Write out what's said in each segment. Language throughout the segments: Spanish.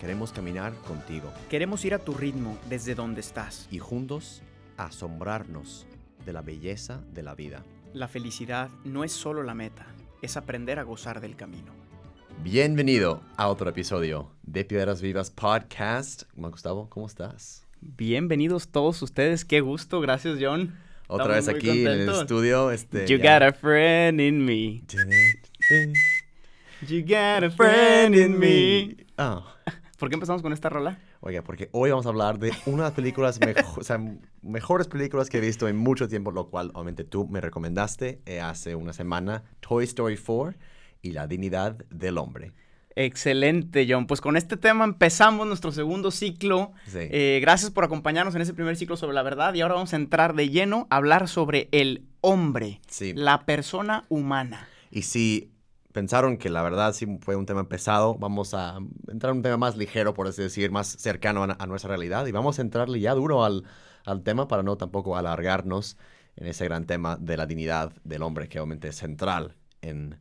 queremos caminar contigo Queremos ir a tu ritmo desde donde estás. y juntos asombrarnos de la belleza de la vida. La felicidad no es solo la meta, es aprender a gozar del camino. Bienvenido a otro episodio de Piedras Vivas Podcast. Gustavo, ¿cómo estás? Bienvenidos todos ustedes, qué gusto, gracias John. Otra Estamos vez aquí en el contentos. estudio. Este, You ya- got a friend in me. You got a friend in me. Ah, ¿Por qué empezamos con esta rola? Oiga, porque hoy vamos a hablar de una de las películas mejo- o sea, mejores películas que he visto en mucho tiempo, lo cual obviamente tú me recomendaste eh, hace una semana, Toy Story 4 y la dignidad del hombre. Excelente, John. Pues con este tema empezamos nuestro segundo ciclo. Sí. Eh, gracias por acompañarnos en ese primer ciclo sobre la verdad y ahora vamos a entrar de lleno a hablar sobre el hombre, Sí. la persona humana. Y si pensaron que la verdad sí fue un tema pesado, vamos a entrar en un tema más ligero, por así decir, más cercano a, a nuestra realidad. Y vamos a entrarle ya duro al, al tema para no tampoco alargarnos en ese gran tema de la dignidad del hombre, que obviamente es central en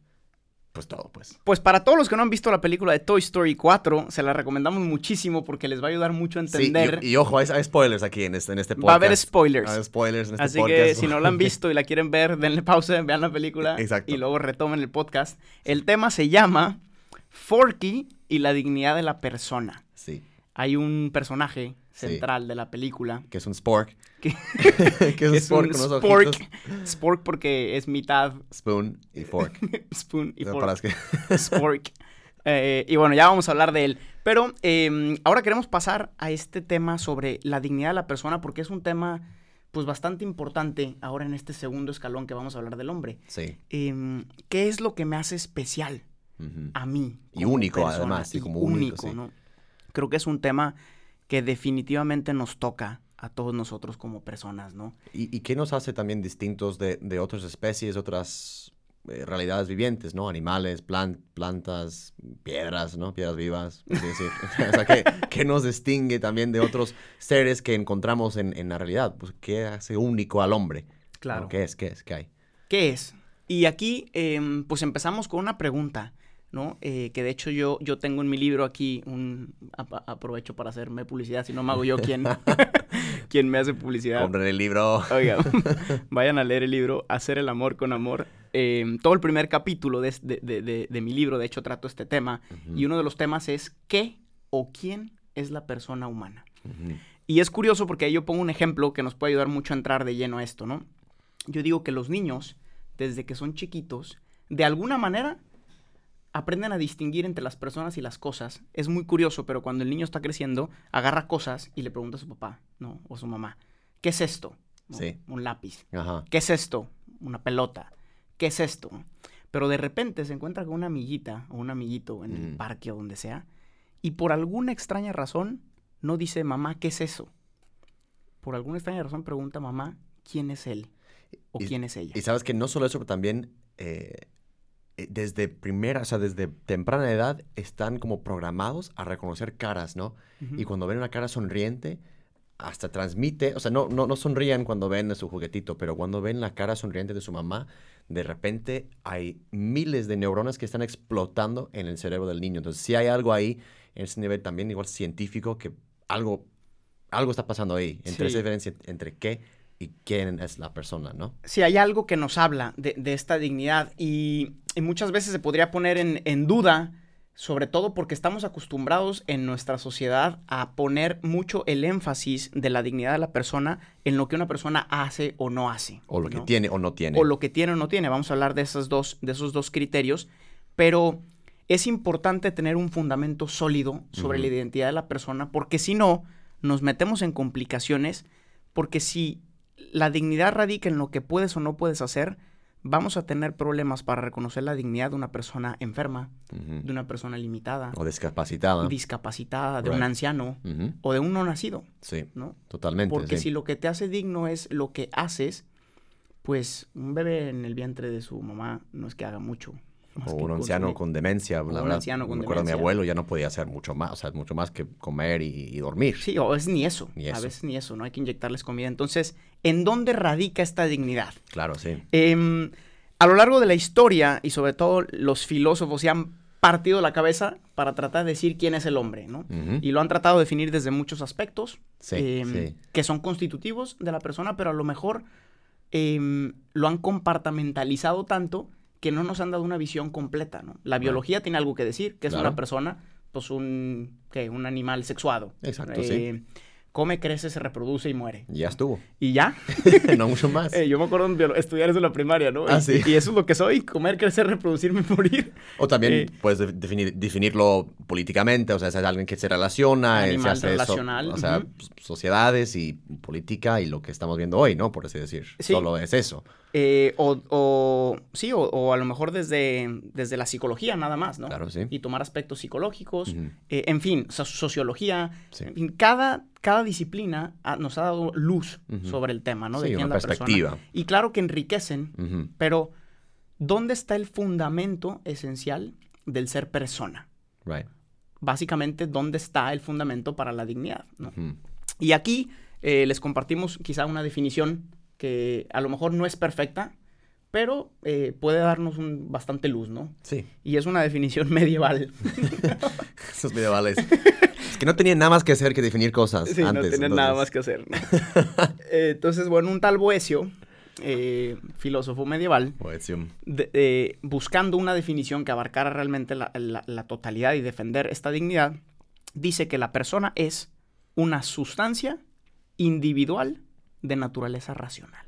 pues todo, pues. Pues para todos los que no han visto la película de Toy Story 4, se la recomendamos muchísimo porque les va a ayudar mucho a Sí, entender. y, y ojo, hay, hay spoilers aquí en este, en este podcast. Va a haber spoilers. Hay spoilers en este Así podcast. que si no la han visto y la quieren ver, denle pausa, vean la película Exacto. y luego retomen el podcast. El tema se llama Forky y la dignidad de la persona. Hay un personaje Sí. central de la película que es un spork. que, que es un es spork un con unos spork. porque es mitad Spoon y fork. spoon y fork. para las que- Spork. Eh, y bueno, ya vamos a hablar de él. Pero eh, ahora queremos pasar a este tema sobre la dignidad de la persona porque es un tema pues bastante importante ahora en este segundo escalón que vamos a hablar del hombre. Sí. Em, ¿Qué es lo que me hace especial a mí? Y único, persona? además, sí, Y como único, sí. ¿no? Creo que es un tema que definitivamente nos toca a todos nosotros como personas, ¿no? ¿Y, y qué nos hace también distintos de, de otras especies, otras eh, realidades vivientes, ¿no? Animales, plan- plantas, piedras, ¿no? Piedras vivas, por así decir. o sea, ¿qué, qué nos distingue también de otros seres que encontramos en, en la realidad? Pues, ¿qué hace único al hombre? ¿no? ¿Qué es? ¿Qué es? ¿Qué hay? ¿Qué es? Y aquí, em, pues empezamos con una pregunta, ¿no? Eh, que de hecho yo, yo tengo en mi libro aquí un... ap- aprovecho para hacerme publicidad, si no me hago yo quien, quien me hace publicidad. Compren el libro. Oiga, vayan a leer el libro Hacer el amor con amor. Em, todo el primer capítulo de, de- de- de- mi libro, de hecho, trato este tema. Y uno de los temas es ¿qué o quién es la persona humana? Y es curioso porque ahí yo pongo un ejemplo que nos puede ayudar mucho a entrar de lleno a esto, ¿no? Yo digo que los niños, desde que son chiquitos, de alguna manera aprenden a distinguir entre las personas y las cosas. Es muy curioso, pero cuando el niño está creciendo, agarra cosas y le pregunta a su papá, ¿no? O a su mamá, ¿qué es esto? ¿No? Sí. Un lápiz. Ajá. ¿Qué es esto? Una pelota. ¿Qué es esto? Pero de repente se encuentra con una amiguita o un amiguito en el Mm. parque o donde sea y por alguna extraña razón no dice mamá, ¿qué es eso? Por alguna extraña razón pregunta mamá, ¿quién es él? ¿O Y- quién es ella? Y sabes que no solo eso, pero también eh, desde primera, o sea, desde temprana edad están como programados a reconocer caras, ¿no? Y cuando ven una cara sonriente, hasta transmite, o sea, no, no, no sonrían cuando ven su juguetito, pero cuando ven la cara sonriente de su mamá, de repente hay miles de neuronas que están explotando en el cerebro del niño. Entonces, si hay algo ahí, en ese nivel también igual científico, que algo, algo está pasando ahí, entre Sí. esa diferencia entre qué y quién es la persona, ¿no? si hay algo que nos habla de, de esta dignidad y muchas veces se podría poner en, en duda, sobre todo porque estamos acostumbrados en nuestra sociedad a poner mucho el énfasis de la dignidad de la persona en lo que una persona hace o no hace. O lo que tiene o no tiene. O lo que tiene o no tiene. Vamos a hablar de, esas dos, de esos dos criterios, pero es importante tener un fundamento sólido sobre la identidad de la persona, porque si no, nos metemos en complicaciones, porque si la dignidad radica en lo que puedes o no puedes hacer, vamos a tener problemas para reconocer la dignidad de una persona enferma, de una persona limitada, O discapacitada. discapacitada, de un anciano o de un no nacido, Sí, ¿no? totalmente. Porque sí. si lo que te hace digno es lo que haces, pues un bebé en el vientre de su mamá no es que haga mucho. O un anciano con demencia. La un anciano con me acuerdo de mi demencia. abuelo, ya no podía hacer mucho más, o sea, mucho más que comer y, y dormir. Sí, o es ni eso. Ni A eso. veces ni eso, no hay que inyectarles comida. Entonces, ¿en dónde radica esta dignidad? Claro, sí. Em, a lo largo de la historia, y sobre todo los filósofos se han partido la cabeza para tratar de decir quién es el hombre, ¿no? Y lo han tratado de definir desde muchos aspectos Sí, em, sí. que son constitutivos de la persona, pero a lo mejor em, lo han compartamentalizado tanto que no nos han dado una visión completa, ¿no? La biología tiene algo que decir, que es Claro. una persona, pues un, ¿qué? un animal sexuado. Exacto, sí. Come, crece, se reproduce y muere. Ya estuvo. Y ya. no mucho más. Eh, yo me acuerdo biolo- estudiar eso en la primaria, ¿no? Ah, y, sí. y eso es lo que soy, comer, crecer, reproducirme y morir. O también eh, puedes de- definir, definirlo políticamente, o sea, es alguien que se relaciona, eh, se hace relacional, o sea, sociedades y política y lo que estamos viendo hoy, ¿no? Por así decir. Sí. Solo es eso. Eh, o, o- sí, o, o a lo mejor desde, desde la psicología nada más, ¿no? Claro, sí. Y tomar aspectos psicológicos, eh, en fin, so- sociología, Sí. en fin, cada, cada disciplina ha- nos ha dado luz sobre el tema, ¿no? De Sí, quién una es la persona. perspectiva. Y claro que enriquecen, pero ¿dónde está el fundamento esencial del ser persona? Right. Básicamente, ¿dónde está el fundamento para la dignidad? Y aquí eh, les compartimos quizá una definición que a lo mejor no es perfecta, pero eh, puede darnos un, bastante luz, ¿no? Sí, Y es una definición medieval. esos medievales. es que no tenían nada más que hacer que definir cosas Sí, antes. no tienen nada más que hacer. ¿no? Eh, entonces, bueno, un tal Boecio, eh, filósofo medieval, de- buscando una definición que abarcara realmente la, la- la totalidad y defender esta dignidad, dice que la persona es una sustancia individual de naturaleza racional.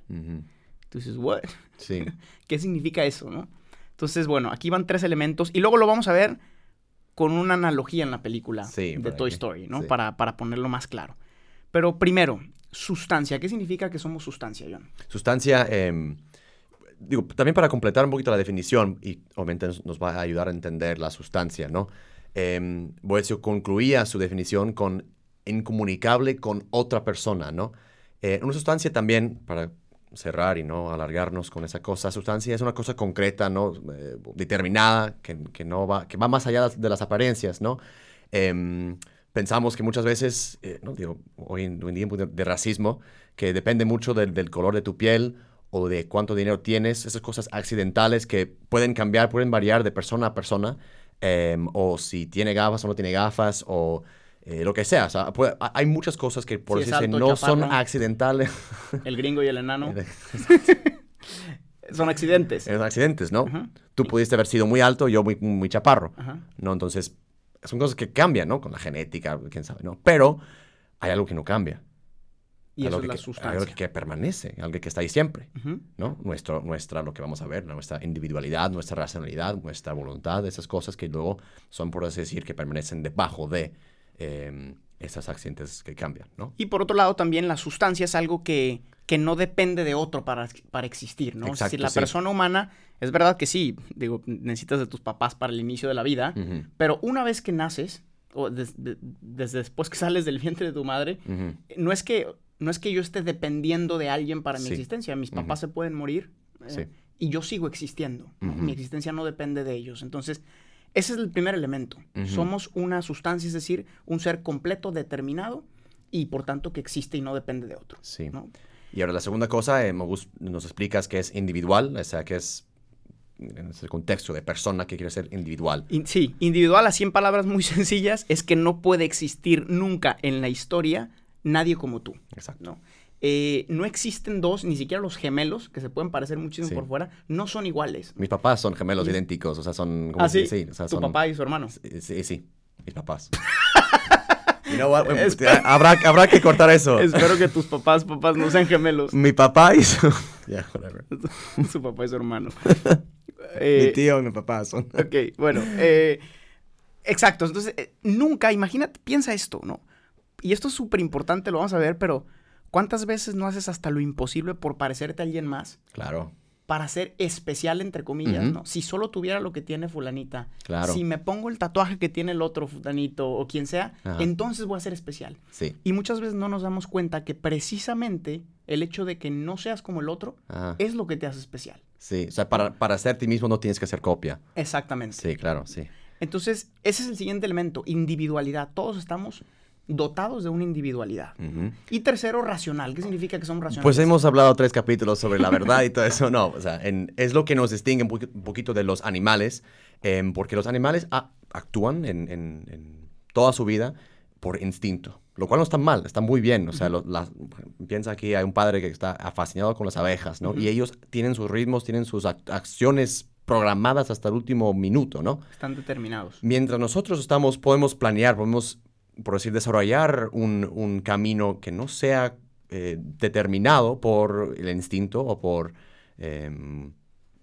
Entonces, ¿what? Sí. ¿Qué significa eso, no? Entonces, bueno, aquí van tres elementos y luego lo vamos a ver con una analogía en la película Sí, de Toy. Story, ¿no? Sí. Para, para ponerlo más claro. Pero primero, sustancia. ¿Qué significa que somos sustancia, John? Sustancia, em, digo, también para completar un poquito la definición, y obviamente nos, nos va a ayudar a entender la sustancia, ¿no? Boecio concluía su definición con incomunicable con otra persona, ¿no? Eh, una sustancia también, para cerrar y no alargarnos con esa cosa, sustancia es una cosa concreta, ¿no? Eh, determinada, que, que no va, que va más allá de las apariencias, ¿no? Em, pensamos que muchas veces, eh, ¿no? Digo, hoy en, en día de, de racismo, que depende mucho del, del color de tu piel o de cuánto dinero tienes, esas cosas accidentales que pueden cambiar, pueden variar de persona a persona, em, o si tiene gafas o no tiene gafas, o eh, lo que sea. O sea, puede- ha- hay muchas cosas que por es decirse alto, no son accidentales, El gringo y el enano son accidentes. son accidentes, ¿no? Tú pudiste haber sido muy alto, yo muy, muy chaparro. ¿no? Entonces, son cosas que cambian, ¿no? Con la genética, quién sabe, ¿no? Pero hay algo que no cambia. Y eso algo es la que, sustancia. Algo que, que permanece, algo que está ahí siempre. ¿no? Nuestro, nuestra, lo que vamos a ver, nuestra individualidad, nuestra racionalidad, nuestra voluntad, esas cosas que luego son, por así decir, que permanecen debajo de eh, esas accidentes que cambian, ¿no? Y por otro lado, también la sustancia es algo que, que no depende de otro para, para existir, ¿no? es Exacto, decir, la sí. persona humana, es verdad que sí, digo, necesitas de tus papás para el inicio de la vida, pero una vez que naces, o des- de- desde después que sales del vientre de tu madre, no es que, no es que yo esté dependiendo de alguien para mi Sí. existencia. Mis papás se pueden morir eh, Sí. y yo sigo existiendo. Mi existencia no depende de ellos. Entonces, ese es el primer elemento. Somos una sustancia, es decir, un ser completo, determinado y por tanto que existe y no depende de otro. Sí. ¿no? Y ahora la segunda cosa, eh, nos explicas que es individual, o sea, que es en ese contexto de persona que quiere ser individual. In- sí, individual, así en palabras muy sencillas, es que no puede existir nunca en la historia nadie como tú. Exacto. ¿no? Eh, no existen dos, ni siquiera los gemelos, que se pueden parecer muchísimo Sí. por fuera, no son iguales. Mis papás son gemelos idénticos, o sea, son... como Ah, sí, sí, o sea, tu son- papá y su hermano. Sí, sí, sí, mis papás. You know what? Habrá, habrá que cortar eso. Espero que tus papás, papás no sean gemelos. Mi papá y su... Yeah, whatever. su papá y su hermano. mi Eh, tío y mi papá son... ok, bueno. eh, exacto. Entonces, nunca, imagínate, piensa esto, ¿no? Y esto es súper importante, lo vamos a ver, pero ¿cuántas veces no haces hasta lo imposible por parecerte a alguien más? Claro. para ser especial, entre comillas. ¿no? Si solo tuviera lo que tiene fulanita, Claro. si me pongo el tatuaje que tiene el otro fulanito o quien sea, Ajá. entonces voy a ser especial. Sí. Y muchas veces no nos damos cuenta que precisamente el hecho de que no seas como el otro Ajá. es lo que te hace especial. Sí. O sea, para, para ser ti mismo no tienes que hacer copia. Exactamente. Sí, claro, sí. Entonces, ese es el siguiente elemento, individualidad. Todos estamos dotados de una individualidad. Y tercero, racional. ¿Qué significa que somos racionales? Pues hemos hablado tres capítulos sobre la verdad y todo eso. No, o sea, en- es lo que nos distingue un, poqu- un poquito de los animales, em, porque los animales actúan en, en- en toda su vida por instinto, lo cual no está mal, está muy bien. O sea, lo- piensa que hay un padre que está fascinado con las abejas, ¿no? Y ellos tienen sus ritmos, tienen sus ac- acciones programadas hasta el último minuto, ¿no? Están determinados. Mientras nosotros estamos, podemos planear, podemos, por decir, desarrollar un, un camino que no sea eh, determinado por el instinto o por em,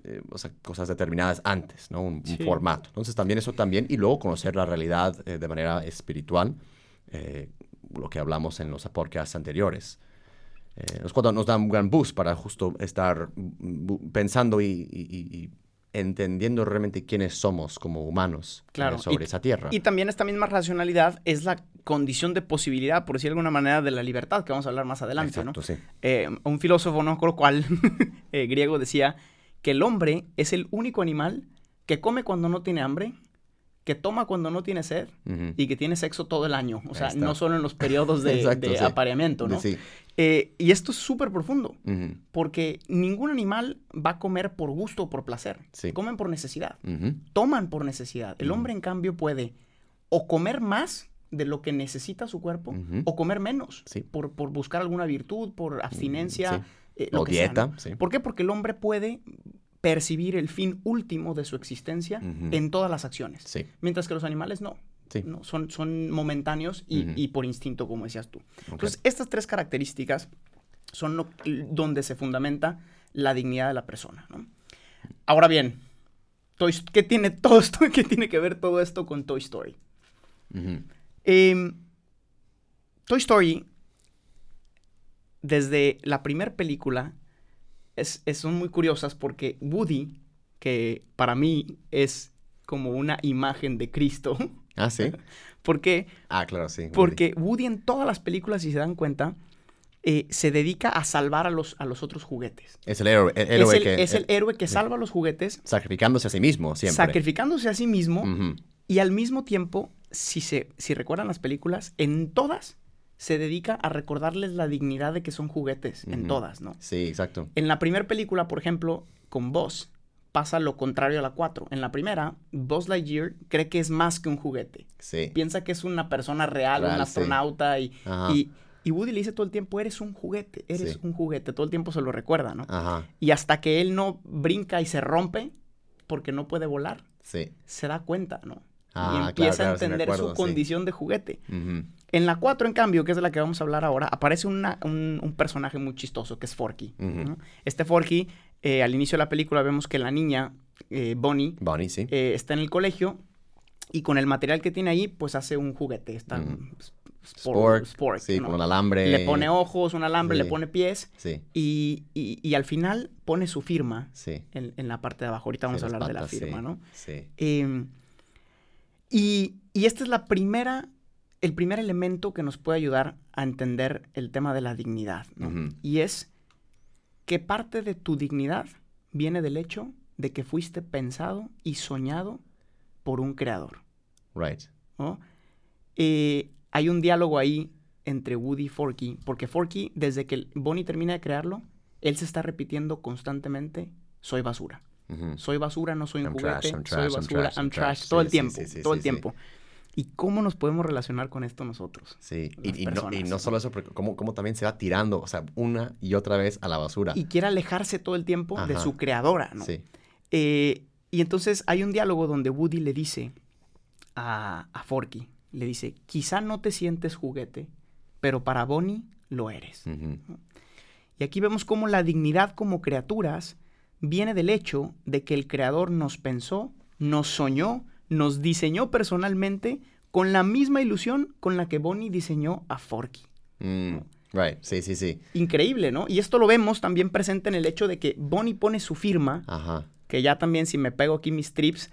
eh, o sea, cosas determinadas antes, ¿no? Un, formato. Entonces también eso también, y luego conocer la realidad eh, de manera espiritual, lo que hablamos en los podcasts anteriores. Nos da un gran boost para justo estar mm, bu- pensando y, y- y- y entendiendo realmente quiénes somos como humanos Claro, sobre y- esa tierra. Y también esta misma racionalidad es la condición de posibilidad, por decir de alguna manera, de la libertad, que vamos a hablar más adelante, ¿no? Sí. Eh, un filósofo, no me acuerdo cuál, eh, griego, decía que el hombre es el único animal que come cuando no tiene hambre, que toma cuando no tiene sed y que tiene sexo todo el año. O sea, no solo en los periodos de, Exacto, de sí. apareamiento, ¿no? Sí. Eh, y esto es súper profundo, porque ningún animal va a comer por gusto o por placer. Sí. Comen por necesidad, toman por necesidad. El hombre, en cambio, puede o comer más de lo que necesita su cuerpo o comer menos Sí. por, por buscar alguna virtud, por abstinencia, sí. eh, lo O que sea, dieta, ¿no? sí. ¿Por qué? Porque el hombre puede percibir el fin último de su existencia en todas las acciones, Sí. mientras que los animales no. Sí. no son, son momentáneos y, por instinto, como decías tú. Entonces, estas tres características son lo- donde se fundamenta la dignidad de la persona. ¿no? Ahora bien, Toy- ¿qué tiene todo esto? ¿Qué tiene que ver todo esto con Toy Story? Em, Toy Story, desde la primera película, es, es- son muy curiosas porque Woody, que para mí es como una imagen de Cristo, Ah, sí. ¿por qué? Ah, claro, sí. Porque Woody en todas las películas, si se dan cuenta, eh, se dedica a salvar a los, a los otros juguetes. Es el héroe, el Es héroe el, que... es el eh, héroe que salva a los juguetes, sacrificándose a sí mismo siempre. sacrificándose a sí mismo y al mismo tiempo, si, se, si recuerdan las películas, en todas se dedica a recordarles la dignidad de que son juguetes, en todas, ¿no? Sí, exacto. En la primera película, por ejemplo, con Buzz, pasa lo contrario a la 4. En la primera, Buzz Lightyear cree que es más que un juguete. Sí. Piensa que es una persona real, Real, un sí. astronauta y, y, y Woody le dice todo el tiempo, eres un juguete, eres Sí. un juguete. Todo el tiempo se lo recuerda, ¿no? Ajá. Y hasta que él no brinca y se rompe porque no puede volar, Sí. se da cuenta, ¿no? Ah, y empieza claro, a sí entender acuerdo, su condición de juguete. Ujú. En la 4, en cambio, que es de la que vamos a hablar ahora, aparece una- un, un personaje muy chistoso que es Forky. Este Forky, eh, al inicio de la película vemos que la niña, eh, Bonnie, Bonnie, sí. eh, está en el colegio y con el material que tiene ahí, pues hace un juguete. Está s- Sport, sport, sí, ¿no? con un alambre. Le pone ojos, un alambre, Sí. le pone pies Sí, y, y- y al final pone su firma sí. en, en la parte de abajo. Ahorita vamos a hablar de la firma, ¿no? Sí. Eh, y, y esta es la primera, el primer elemento que nos puede ayudar a entender el tema de la dignidad, ¿no? Y es que parte de tu dignidad viene del hecho de que fuiste pensado y soñado por un creador, Right. ¿no? Eh, hay un diálogo ahí entre Woody y Forky, porque Forky, desde que Bonnie termina de crearlo, él se está repitiendo constantemente, soy basura. Soy basura, no soy un juguete, trash, I'm soy trash, I'm basura, trash, I'm trash, todo Sí, el tiempo, sí, sí, todo el tiempo. ¿Y cómo nos podemos relacionar con esto nosotros? Sí, y, y no, y no solo eso, pero como, como también se va tirando, o sea, una y otra vez a la basura. Y quiere alejarse todo el tiempo de su creadora, ¿no? Sí. Eh, y entonces hay un diálogo donde Woody le dice a, a Forky, le dice, quizá no te sientes juguete, pero para Bonnie lo eres. Y aquí vemos cómo la dignidad como criaturas viene del hecho de que el creador nos pensó, nos soñó, nos diseñó personalmente con la misma ilusión con la que Bonnie diseñó a Forky. Mm, Right, sí, sí, sí. Increíble, ¿no? Y esto lo vemos también presente en el hecho de que Bonnie pone su firma, Ajá. que ya también si me pego aquí mis trips,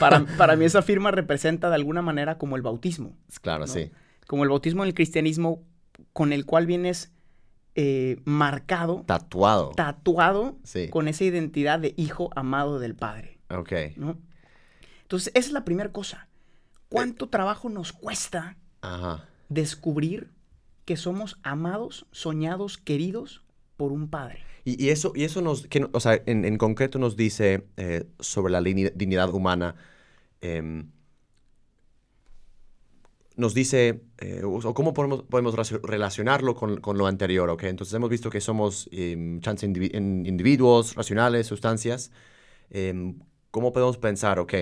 para, para mí esa firma representa de alguna manera como el bautismo. Claro, ¿no? sí. Como el bautismo en el cristianismo con el cual vienes eh, marcado, Tatuado. tatuado Sí. con esa identidad de hijo amado del Padre, Ok. ¿no? Entonces, esa es la primera cosa. ¿Cuánto trabajo nos cuesta Ajá. descubrir que somos amados, soñados, queridos por un Padre? Y, y eso, y eso nos, que, o sea, en, en concreto nos dice eh, sobre la dignidad humana, em, nos dice, eh, o cómo podemos, relacionarlo con, con lo anterior, ¿ok? Entonces hemos visto que somos em, chance individuos, racionales, sustancias. Em, ¿Cómo podemos pensar, ok,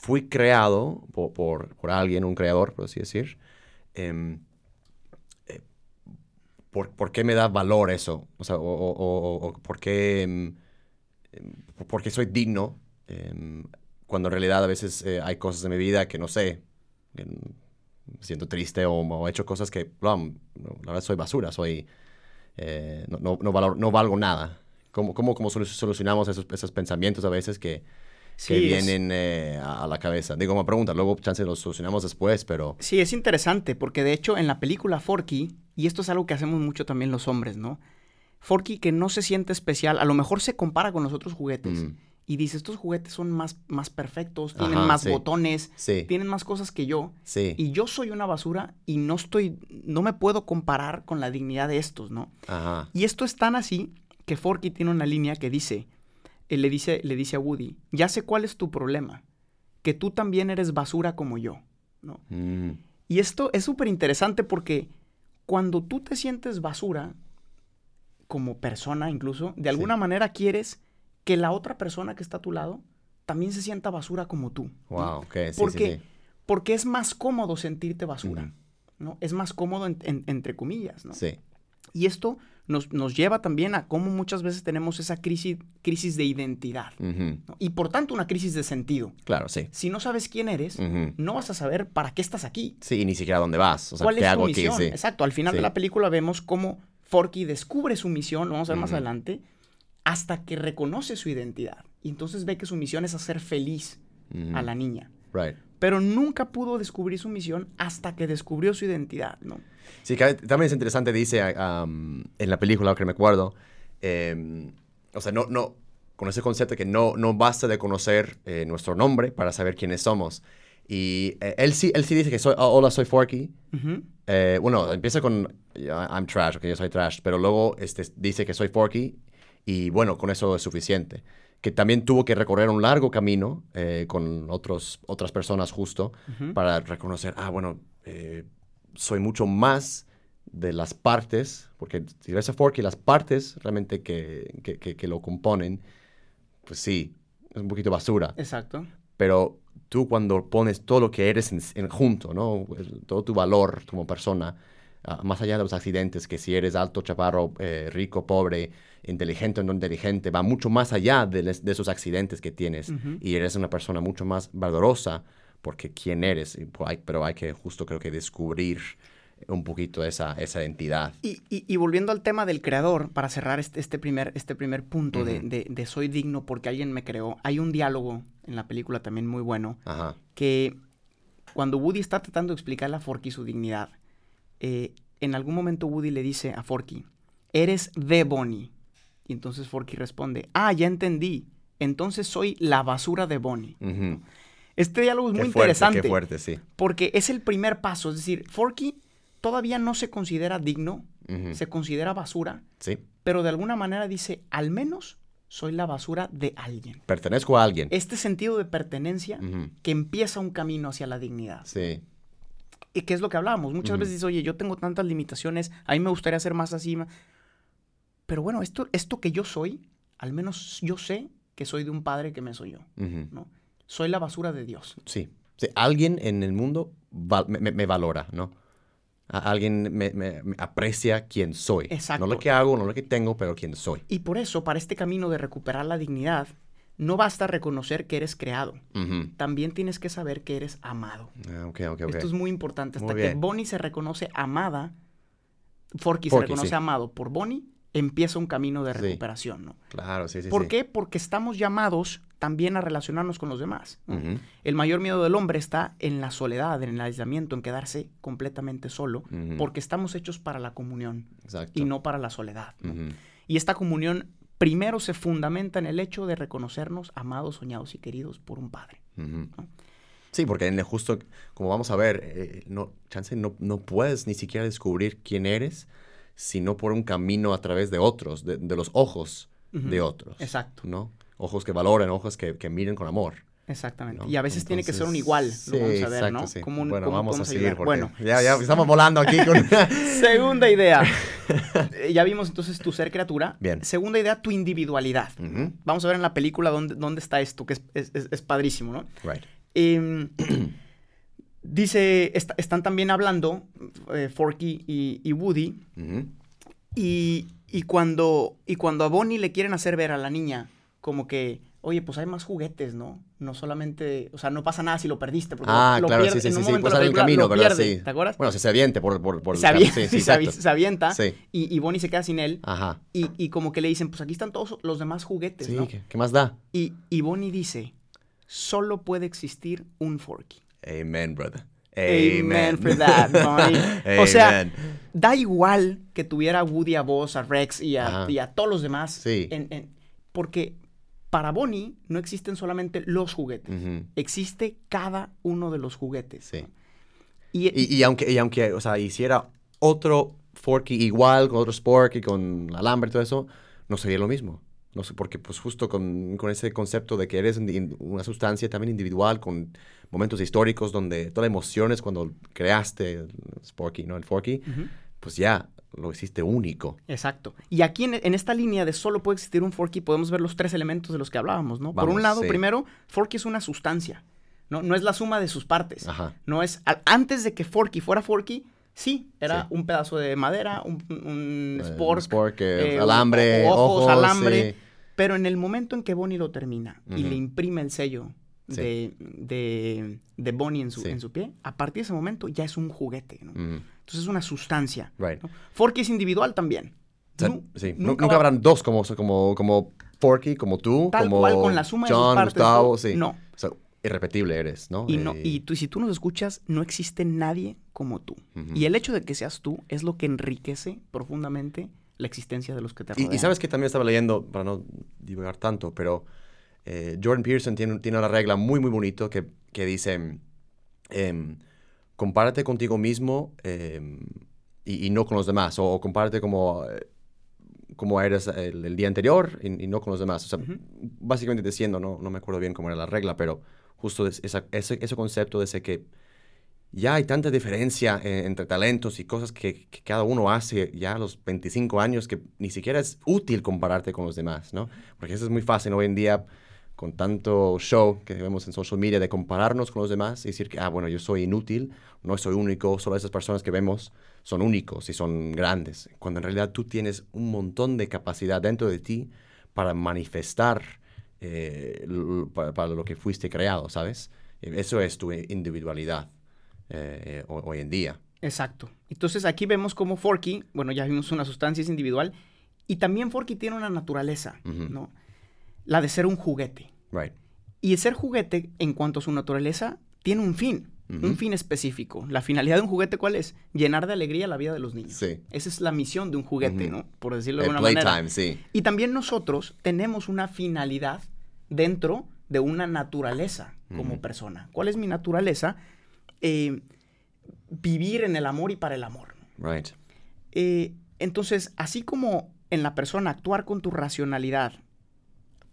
fui creado por, por, por alguien, un creador, por así decir, em, eh, ¿por, por qué me da valor eso? O sea, o, o- o- por qué, em, em, por qué soy digno cuando en realidad a veces eh, hay cosas en mi vida que no sé, que me siento triste o, he hecho cosas que, la verdad soy basura, soy, eh, no, no, no, valor- no valgo nada. ¿Cómo, cómo, cómo solu- solucionamos esos, esos pensamientos a veces que, que es- vienen eh, a, la cabeza? Digo, una pregunta, luego chance los solucionamos después, pero... Sí, es interesante porque de hecho en la película Forky, y esto es algo que hacemos mucho también los hombres, ¿no? Forky que no se siente especial, a lo mejor se compara con los otros juguetes Mm. y dice, estos juguetes son más, más perfectos, tienen Ajá, más sí. botones, Sí, tienen más cosas que yo, sí, y yo soy una basura y no estoy, no me puedo comparar con la dignidad de estos, ¿no? ajá, Y esto es tan así que Forky tiene una línea que dice, él le dice, le dice a Woody, ya sé cuál es tu problema, que tú también eres basura como yo, ¿no? mm, Y esto es súper interesante porque cuando tú te sientes basura, como persona incluso, de alguna manera quieres que la otra persona que está a tu lado también se sienta basura como tú. ¿no? wow, ok, sí, porque, sí, sí. porque es más cómodo sentirte basura, Ujú. ¿no? Es más cómodo en- en- entre comillas, ¿no? Sí, Y esto nos, nos lleva también a cómo muchas veces tenemos esa crisis, crisis de identidad. Y por tanto una crisis de sentido. claro, sí. Si no sabes quién eres, no vas a saber para qué estás aquí. Sí, ni siquiera dónde vas, o sea, ¿Cuál ¿qué es hago aquí? misión? Sí. Exacto, al final Sí. de la película vemos cómo Forky descubre su misión, lo vamos a ver más adelante, hasta que reconoce su identidad. Y entonces ve que su misión es hacer feliz a la niña. Right. Pero nunca pudo descubrir su misión hasta que descubrió su identidad, ¿no? Sí, que también es interesante, dice um, en la película, que me acuerdo, em, o sea, no, no, con ese concepto que no, no basta de conocer eh, nuestro nombre para saber quiénes somos. Y eh, él, sí, él sí dice que soy, "Oh, hola, soy Forky. Ujú. Eh, bueno, empieza con "Yeah, I'm trash, ok, yo soy trash, pero luego este, dice que soy Forky y bueno, con eso es suficiente. Que también tuvo que recorrer un largo camino eh, con otros, otras personas justo Ujú. para reconocer, ah, bueno, eh, soy mucho más de las partes, porque si ves a Forky, las partes realmente que, que, que- que lo componen, pues sí, es un poquito basura Exacto. pero tú cuando pones todo lo que eres en, en junto, ¿no? Todo tu valor como persona, ah, más allá de los accidentes, que si eres alto, chaparro, eh, rico, pobre, inteligente o no inteligente, va mucho más allá de, les- de esos accidentes que tienes y eres una persona mucho más valorosa porque quién eres, pues, hay- pero hay que justo creo que descubrir un poquito esa, esa identidad. Y, y- y volviendo al tema del creador, para cerrar este, este primer, este primer punto de, de- de soy digno porque alguien me creó, hay un diálogo en la película también muy bueno Ajá, que cuando Woody está tratando de explicarle a Forky su dignidad, eh, en algún momento Woody le dice a Forky, eres de Bonnie. Y entonces Forky responde, ah, ya entendí, entonces soy la basura de Bonnie. ujú. Este diálogo es Qué muy fuerte, interesante Qué fuerte, sí. porque es el primer paso, es decir, Forky todavía no se considera digno, se considera basura, Sí, pero de alguna manera dice, al menos soy la basura de alguien. pertenezco a alguien. Este sentido de pertenencia que empieza un camino hacia la dignidad. Sí, Y que es lo que hablábamos. Muchas veces dices, oye, yo tengo tantas limitaciones, a mí me gustaría ser más así. ma-". Pero bueno, esto, esto que yo soy, al menos yo sé que soy de un padre que me soy yo. ¿no? Soy la basura de Dios. Sí. Sí, alguien en el mundo val- me, valora, ¿no? A- alguien me, me- me aprecia quién soy. Exacto. No lo que hago, no lo que tengo, pero quién soy. Y por eso, para este camino de recuperar la dignidad, no basta reconocer que eres creado. También tienes que saber que eres amado. Ah. Esto es muy importante. Hasta Muy que. Bonnie se reconoce amada, Forky, se Forky, reconoce sí. amado por Bonnie, empieza un camino de Sí. recuperación, ¿no? Claro, sí, sí. ¿Por sí. qué? Porque estamos llamados también a relacionarnos con los demás. El mayor miedo del hombre está en la soledad, en el aislamiento, en quedarse completamente solo, porque estamos hechos para la comunión Exacto. y no para la soledad. Y esta comunión primero se fundamenta en el hecho de reconocernos amados, soñados y queridos por un padre. Sí, porque en el justo, como vamos a ver, eh, no, chance no, no puedes ni siquiera descubrir quién eres, sino por un camino a través de otros, de, de los ojos de otros. Exacto. ¿No? Ojos que valoren, ojos que, que miren con amor. Exactamente. ¿no? Y a veces tiene que ser un igual, sí, lo vamos a ver, exacto, ¿no? sí. Como un- bueno, cómo vamos a seguir porque Bueno, ya, ya estamos volando aquí con... segunda idea. Eh, ya vimos entonces tu ser criatura. Bien. Segunda idea, tu individualidad. Vamos a ver en la película dónde, dónde está esto, que es, es- es- es padrísimo, ¿no? right. Em, dice, est- están también hablando eh, Forky y, y Woody, y, y cuando, y cuando a Bonnie le quieren hacer ver a la niña como que, oye, pues hay más juguetes, ¿no? No solamente, o sea, no pasa nada si lo perdiste, porque Ah, lo, claro, pierde- sí, sí, sí, un sí, momento pues de la en el película camino, ¿verdad? pierde, Sí. ¿te acuerdas? Bueno, se, se aviente por, por, por el se, camino, avie- sí, sí, se avi- exacto. se avienta Sí. y, y Bonnie se queda sin él. Ajá. Y, y como que le dicen, pues aquí están todos los demás juguetes, Sí, ¿no? ¿qué, qué más da? Y, y Bonnie dice, solo puede existir un Forky. Amen, brother. Amen for that, Bonnie. O sea, Amen. Da igual que tuviera a Woody, a Buzz, a Rex y a, y a todos los demás. Sí. en- en- porque para Bonnie no existen solamente los juguetes. Existe cada uno de los juguetes. Sí. Y, Y, y aunque, y aunque, o sea, hiciera otro Forky igual, con otro Sporky, con alambre y todo eso, no sería lo mismo. No sé, porque pues justo con, con ese concepto de que eres una sustancia también individual, con momentos históricos donde todas las emociones cuando creaste el Sporky, ¿no? El Forky, pues ya lo hiciste único. Exacto. Y aquí en, en esta línea de solo puede existir un Forky podemos ver los tres elementos de los que hablábamos, ¿no? Por un lado, sí. primero, Forky es una sustancia. ¿no? no es la suma de sus partes. Ajá. No es. antes de que Forky fuera Forky, sí, era Sí. un pedazo de madera, un, un Eh, spork, spork, eh, eh, alambre, ojos, ojos, alambre. sí. Pero en el momento en que Bonnie lo termina y le imprime el sello Sí. de, de, de Bonnie en su, Sí. en su pie, a partir de ese momento ya es un juguete. ¿no? Ujú, Entonces es una sustancia. Right. ¿no? Forky es individual también. O sea, Nu- sí, nu- nunca habrán dos como, como, como Forky, como tú, Tal como cual, con la suma de sus John, partes, Gustavo, ¿no? sí. No. O sea, irrepetible eres, ¿no? Y, no, Eh, y tú, si tú nos escuchas, no existe nadie como tú. Y el hecho de que seas tú es lo que enriquece profundamente la existencia de los que te rodean. Y, y sabes que también estaba leyendo, para no divagar tanto, pero eh, Jordan Peterson tiene, tiene una regla muy, muy bonito que, que dice, em, compárate contigo mismo em, y, y no con los demás, o, compárate como, eh, como eres el, el día anterior y, y no con los demás. O sea, básicamente diciendo, no, no me acuerdo bien cómo era la regla, pero justo esa- ese, ese concepto de ese que ya hay tanta diferencia eh, entre talentos y cosas que, que cada uno hace ya a los 25 años que ni siquiera es útil compararte con los demás, ¿no? Porque eso es muy fácil hoy en día con tanto show que vemos en social media de compararnos con los demás y decir que, ah, bueno, yo soy inútil, no soy único, solo esas personas que vemos son únicos y son grandes, cuando en realidad tú tienes un montón de capacidad dentro de ti para manifestar eh, para, para lo que fuiste creado, ¿sabes? Eso es tu individualidad eh, eh, ho- hoy en día. Exacto. Entonces aquí vemos como Forky, bueno, ya vimos una sustancia es individual, y también Forky tiene una naturaleza. ¿no? La de ser un juguete. Right. Y ser juguete, en cuanto a su naturaleza, tiene un fin, un fin específico. La finalidad de un juguete, ¿cuál es? Llenar de alegría la vida de los niños. Sí. Esa es la misión de un juguete. ¿no? Por decirlo de El alguna manera. playtime, sí. Y también nosotros tenemos una finalidad dentro de una naturaleza como persona. ¿Cuál es mi naturaleza? Eh, vivir en el amor y para el amor. Right. Eh, entonces, así como en la persona actuar con tu racionalidad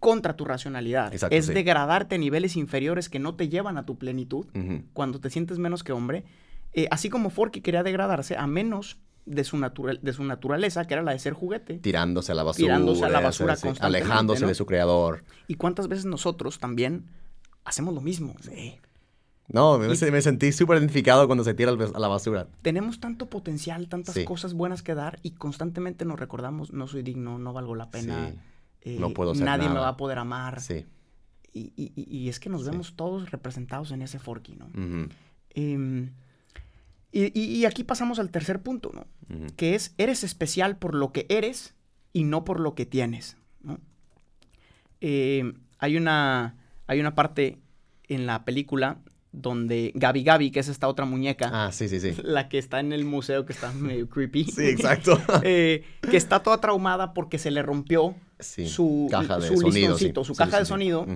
contra tu racionalidad Exacto, es sí. degradarte a niveles inferiores que no te llevan a tu plenitud cuando te sientes menos que hombre, eh, así como Forky quería degradarse a menos de su, de su naturaleza, que era la de ser juguete. Tirándose a la basura. Tirándose a la basura sí, constantemente, Alejándose ¿no? de su creador. ¿Y cuántas veces nosotros también hacemos lo mismo? Sí. No, me, Y- me sentí súper identificado cuando se tira a la basura. Tenemos tanto potencial, tantas Sí. cosas buenas que dar y constantemente nos recordamos, no soy digno, no valgo la pena, Sí. Eh, no puedo hacer nadie me va a poder amar. Sí. Y, y- y- es que nos Sí. vemos todos representados en ese Forky, ¿no? Em, Y, y- aquí pasamos al tercer punto, ¿no? Que es, eres especial por lo que eres y no por lo que tienes, ¿no? Eh, hay, una, hay una parte en la película donde Gabi Gabi, que es esta otra muñeca, Ah, sí, sí, sí. la que está en el museo, que está medio creepy. Sí, exacto. eh, que está toda traumada porque se le rompió Sí. su, caja de su sonido, sí. su caja sí, de sonido.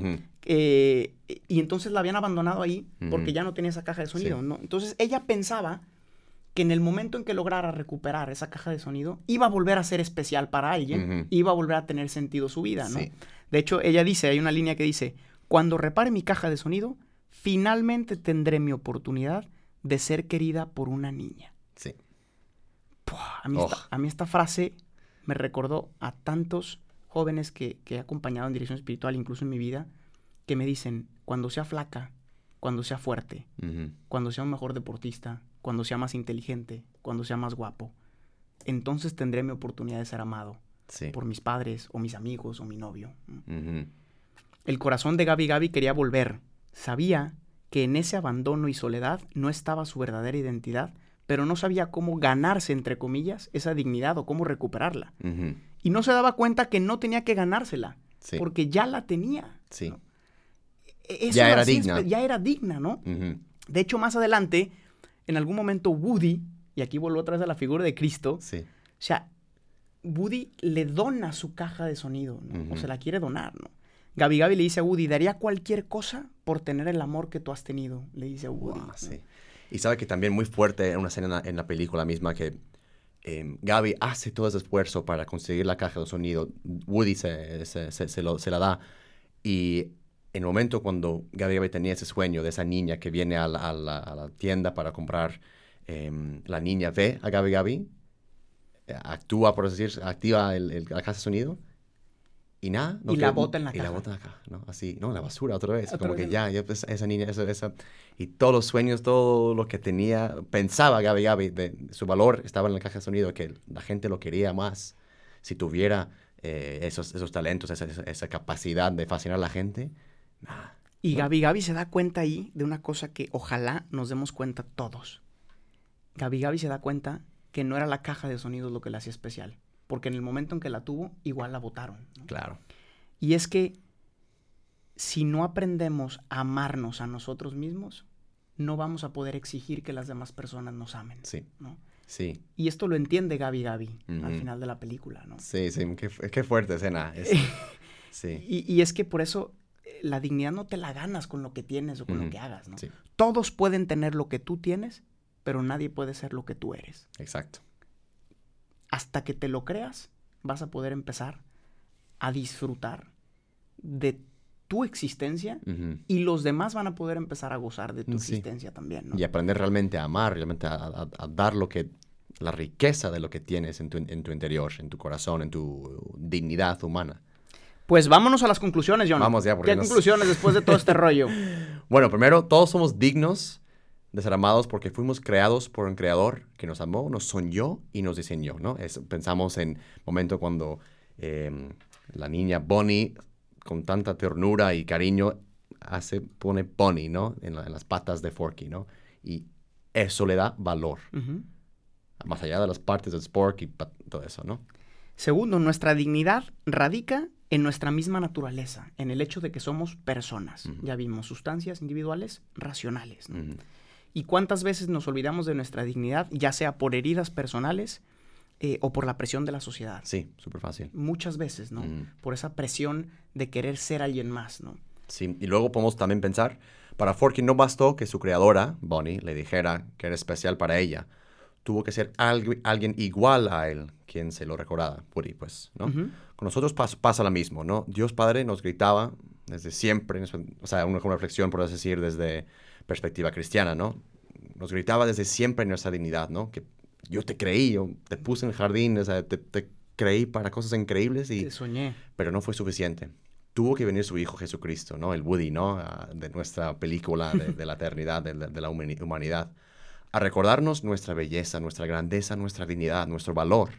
Eh, y entonces la habían abandonado ahí porque ya no tenía esa caja de sonido. ¿no? Entonces ella pensaba que en el momento en que lograra recuperar esa caja de sonido, iba a volver a ser especial para alguien, iba a volver a tener sentido su vida, ¿no? De hecho, ella dice, hay una línea que dice, cuando repare mi caja de sonido, finalmente tendré mi oportunidad de ser querida por una niña. Sí. A, mí Oh. esta, a mí esta frase me recordó a tantos jóvenes que, que he acompañado en dirección espiritual, incluso en mi vida, que me dicen, cuando sea flaca, cuando sea fuerte, cuando sea un mejor deportista, cuando sea más inteligente, cuando sea más guapo, entonces tendré mi oportunidad de ser amado Sí. por mis padres o mis amigos o mi novio. El corazón de Gaby Gaby quería volver. Sabía que en ese abandono y soledad no estaba su verdadera identidad, pero no sabía cómo ganarse, entre comillas, esa dignidad o cómo recuperarla. Y no se daba cuenta que no tenía que ganársela, Sí. porque ya la tenía. Sí. ¿no? E- eso Ya era digna. Ya era digna, ¿no? De hecho, más adelante, en algún momento Woody, y aquí vuelvo otra vez a la figura de Cristo, Sí. o sea, Woody le dona su caja de sonido, ¿no? O se la quiere donar, ¿no? Gaby Gaby le dice a Woody, daría cualquier cosa por tener el amor que tú has tenido, le dice a Woody. Sí. Y sabe que también muy fuerte en una escena en la, película misma que eh, Gaby hace todo ese esfuerzo para conseguir la caja de sonido. Woody se, se, se- se la da. Y en el momento cuando Gaby Gaby tenía ese sueño de esa niña que viene a la, tienda para comprar, em, la niña ve a Gaby Gaby, eh, actúa, por así decir, activa el- la caja de sonido. Y nada. Y la bota en la y caja. la bota en la caja, ¿no? Así, no, en la basura otra vez. Otra como vez que ya, ya pues, esa niña, esa, esa, y todos los sueños, todo lo que tenía, pensaba Gaby Gaby, de, su valor estaba en la caja de sonido, que la gente lo quería más. Si tuviera eh, esos, esos talentos, esa, esa- capacidad de fascinar a la gente. Y ¿no? Gaby Gaby se da cuenta ahí de una cosa que ojalá nos demos cuenta todos. Gaby Gaby se da cuenta que no era la caja de sonido lo que la hacía especial. Porque en el momento en que la tuvo, igual la votaron. ¿no? Claro. Y es que si no aprendemos a amarnos a nosotros mismos, no vamos a poder exigir que las demás personas nos amen. Sí, ¿no? sí, Y esto lo entiende Gaby Gaby al final de la película, ¿no? sí, sí. Qué, qué fuerte escena. es- sí, Y, y es que por eso eh, la dignidad no te la ganas con lo que tienes o con lo que hagas, ¿no? sí, Todos pueden tener lo que tú tienes, pero nadie puede ser lo que tú eres. exacto. Hasta que te lo creas, vas a poder empezar a disfrutar de tu existencia y los demás van a poder empezar a gozar de tu Sí. existencia también, ¿no? Y aprender realmente a amar, realmente a, a- a dar lo que, la riqueza de lo que tienes en tu, en tu interior, en tu corazón, en tu dignidad humana. Pues vámonos a las conclusiones, John. Vamos ya, porque ¿Qué nos- conclusiones después de todo este rollo? Bueno, primero, todos somos dignos de ser amados porque fuimos creados por un creador que nos amó, nos soñó y nos diseñó, ¿no? Es- pensamos en momento cuando eh, la niña Bonnie, con tanta ternura y cariño, hace, pone Bonnie, ¿no? En, la- en las patas de Forky, ¿no? Y eso le da valor, más allá de las partes del Spork y todo eso, ¿no? Segundo, nuestra dignidad radica en nuestra misma naturaleza, en el hecho de que somos personas. Ya vimos sustancias individuales racionales. ¿Y cuántas veces nos olvidamos de nuestra dignidad, ya sea por heridas personales eh, o por la presión de la sociedad? Sí, súper fácil. Muchas veces, ¿no? Ujú. Por esa presión de querer ser alguien más, ¿no? Sí, y luego podemos también pensar, para Forky no bastó que su creadora, Bonnie, le dijera que era especial para ella. Tuvo que ser algu- alguien igual a él quien se lo recordara, Woody, pues, ¿no? Con nosotros pas- pasa lo mismo, ¿no? Dios Padre nos gritaba desde siempre, o sea, una reflexión, por así decir, desde perspectiva cristiana, ¿no? Nos gritaba desde siempre nuestra dignidad, ¿no? Que yo te creí, yo te puse en el jardín, o sea, te, te creí para cosas increíbles y Te soñé. pero no fue suficiente. Tuvo que venir su Hijo Jesucristo, ¿no? El Woody, ¿no? Ah, de nuestra película de, de la eternidad, de, la- de la humani- humanidad, a recordarnos nuestra belleza, nuestra grandeza, nuestra dignidad, nuestro valor.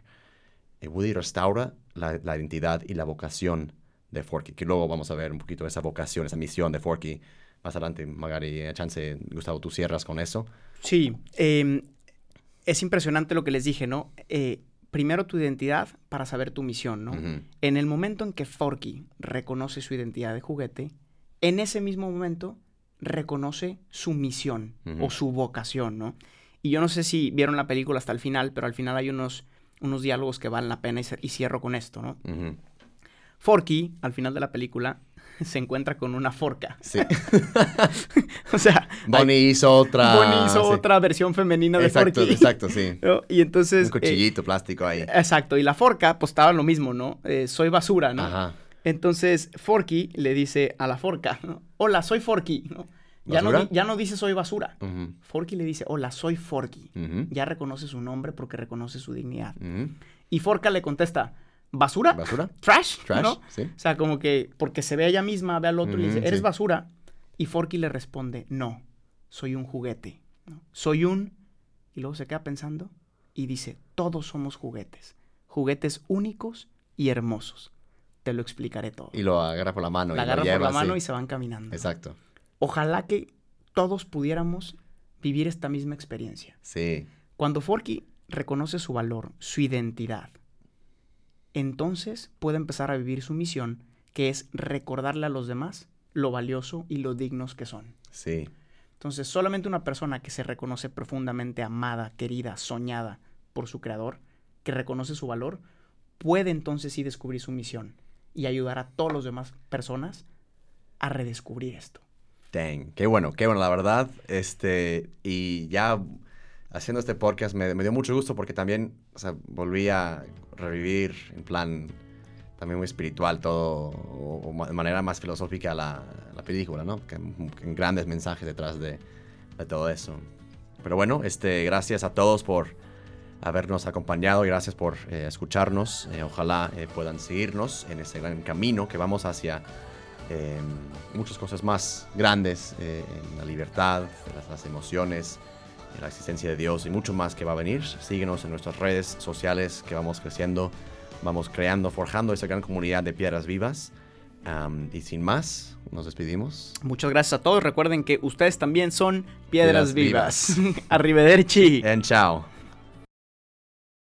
El Woody restaura la, la identidad y la vocación de Forky, que luego vamos a ver un poquito esa vocación, esa misión de Forky. Más adelante, Magari, eh, chance, Gustavo, tú cierras con eso. Sí, eh, es impresionante lo que les dije, ¿no? Eh, primero tu identidad para saber tu misión, ¿no? En el momento en que Forky reconoce su identidad de juguete, en ese mismo momento reconoce su misión o su vocación, ¿no? Y yo no sé si vieron la película hasta el final, pero al final hay unos, unos diálogos que valen la pena y, cierro con esto, ¿no? Forky, al final de la película, se encuentra con una forca. Sí. o sea, Bonnie hizo otra. Bonnie hizo sí. otra versión femenina de Exacto, Forky. exacto, sí. ¿no? Y entonces... Un eh, cuchillito plástico ahí. exacto, y la forca, pues estaba lo mismo, ¿no? Eh, soy basura, ¿no? Ajá. Entonces, Forky le dice a la forca, ¿no? hola, soy Forky, ¿no? Ya no, ya no dice soy basura. Forky le dice, hola, soy Forky. Ya reconoce su nombre porque reconoce su dignidad. Y Forca le contesta, ¿basura? ¿Basura? ¿Trash? Trash, ¿no? sí. O sea, como que porque se ve a ella misma, ve al otro y le dice, ¿eres sí. basura? Y Forky le responde, no, soy un juguete. ¿no? Soy un... Y luego se queda pensando y dice, todos somos juguetes. Juguetes únicos y hermosos. Te lo explicaré todo. Y lo agarra por la mano. la y lo agarra por la mano y se van caminando. Exacto. Ojalá que todos pudiéramos vivir esta misma experiencia. Sí. Cuando Forky reconoce su valor, su identidad, entonces puede empezar a vivir su misión, que es recordarle a los demás lo valioso y lo dignos que son. Sí. Entonces, solamente una persona que se reconoce profundamente amada, querida, soñada por su creador, que reconoce su valor, puede entonces sí descubrir su misión y ayudar a todas las demás personas a redescubrir esto. Dang. Qué bueno, qué bueno, la verdad. Este, y ya haciendo este podcast me, me dio mucho gusto porque también, o sea, volví a revivir en plan también muy espiritual todo, o, o de manera más filosófica la, la película, ¿no? Que, que grandes mensajes detrás de, de todo eso. Pero bueno, este, gracias a todos por habernos acompañado y gracias por eh, escucharnos. Eh, ojalá eh, puedan seguirnos en este gran camino que vamos hacia muchas cosas más grandes, en la libertad, las emociones, en la existencia de Dios y mucho más que va a venir. Síguenos en nuestras redes sociales que vamos creciendo, vamos creando, forjando esa gran comunidad de piedras vivas. Am, y sin más, nos despedimos. Muchas gracias a todos. Recuerden que ustedes también son piedras, Piedras vivas. Arrivederci. And chao.